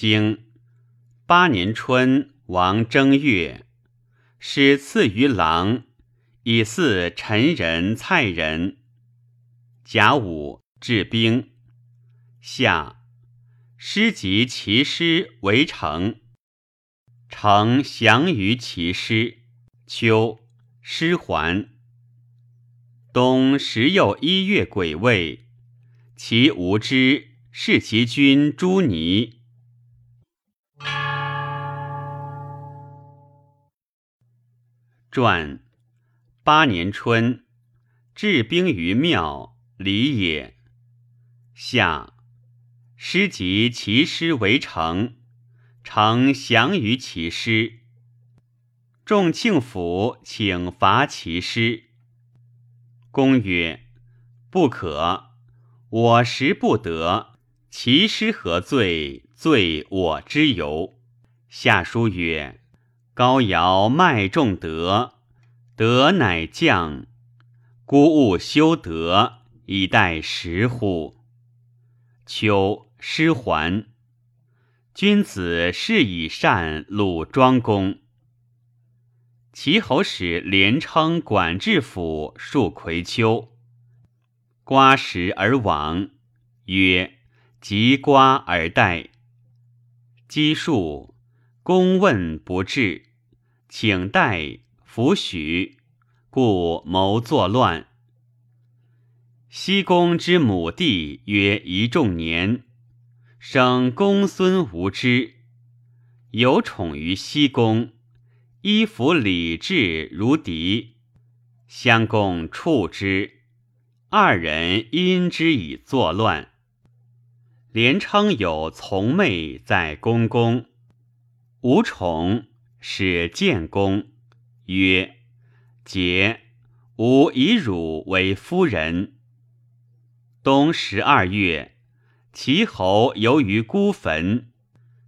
经八年春，王正月，始赐于郎，以祀陈人、蔡人。甲午，治兵。夏，师及其师为城，城降于其师。秋，师还。冬十又一月癸未，其无知，是其君朱尼。传八年春，治兵于庙，礼也。夏，师及其师为城，城降于其师。众庆府请伐其师。公曰：“不可，我时不得。其师何罪？罪我之由。”下书曰。高尧麦仲德，德乃降。孤勿修德，以待时乎？秋，师还。君子是以善鲁庄公。齐侯使连称管治府戍葵丘，瓜食而亡，曰：“及瓜而待。”积数，公问不至。请代抚许，故谋作乱。西宫之母弟曰一仲年，生公孙无知，有宠于西宫，依服礼制如敌，相公处之，二人因之以作乱。连称有从妹在公宫，无宠。使建公曰：“桀，吾以汝为夫人。”冬十二月，齐侯游于孤坟，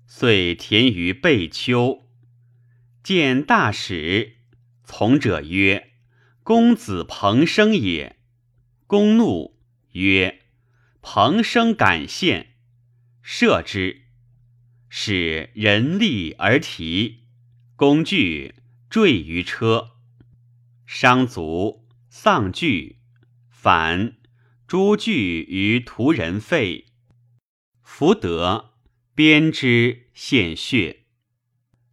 遂田于贝丘。见大使，从者曰：“公子彭生也。”公怒曰：“彭生敢献，射之，使人立而提。”工具坠于车，伤足，丧具，反诸具于屠人肺，福德。鞭之献血，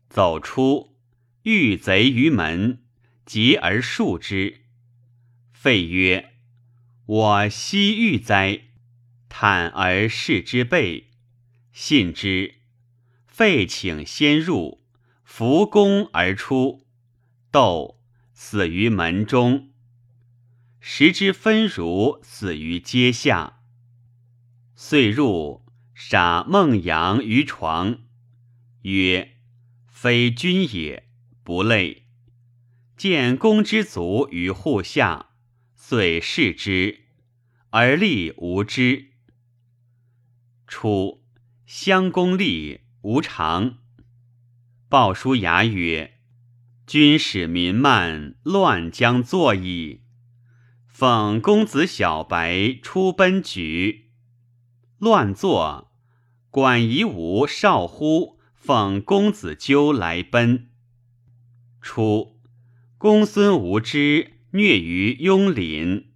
走出，遇贼于门，急而数之。废曰：“我昔遇哉？”坦而视之背，信之。废请先入。扶弓而出，斗死于门中。食之分如死于阶下。遂入杀孟阳于床，曰：“非君也，不累。”见公之足于户下，遂视之，而立无知。初，襄公立无常。鲍叔牙曰：“君使民慢，乱将作矣。”奉公子小白出奔举，乱作，管夷吾少乎？奉公子纠来奔。初，公孙无知虐于雍廪，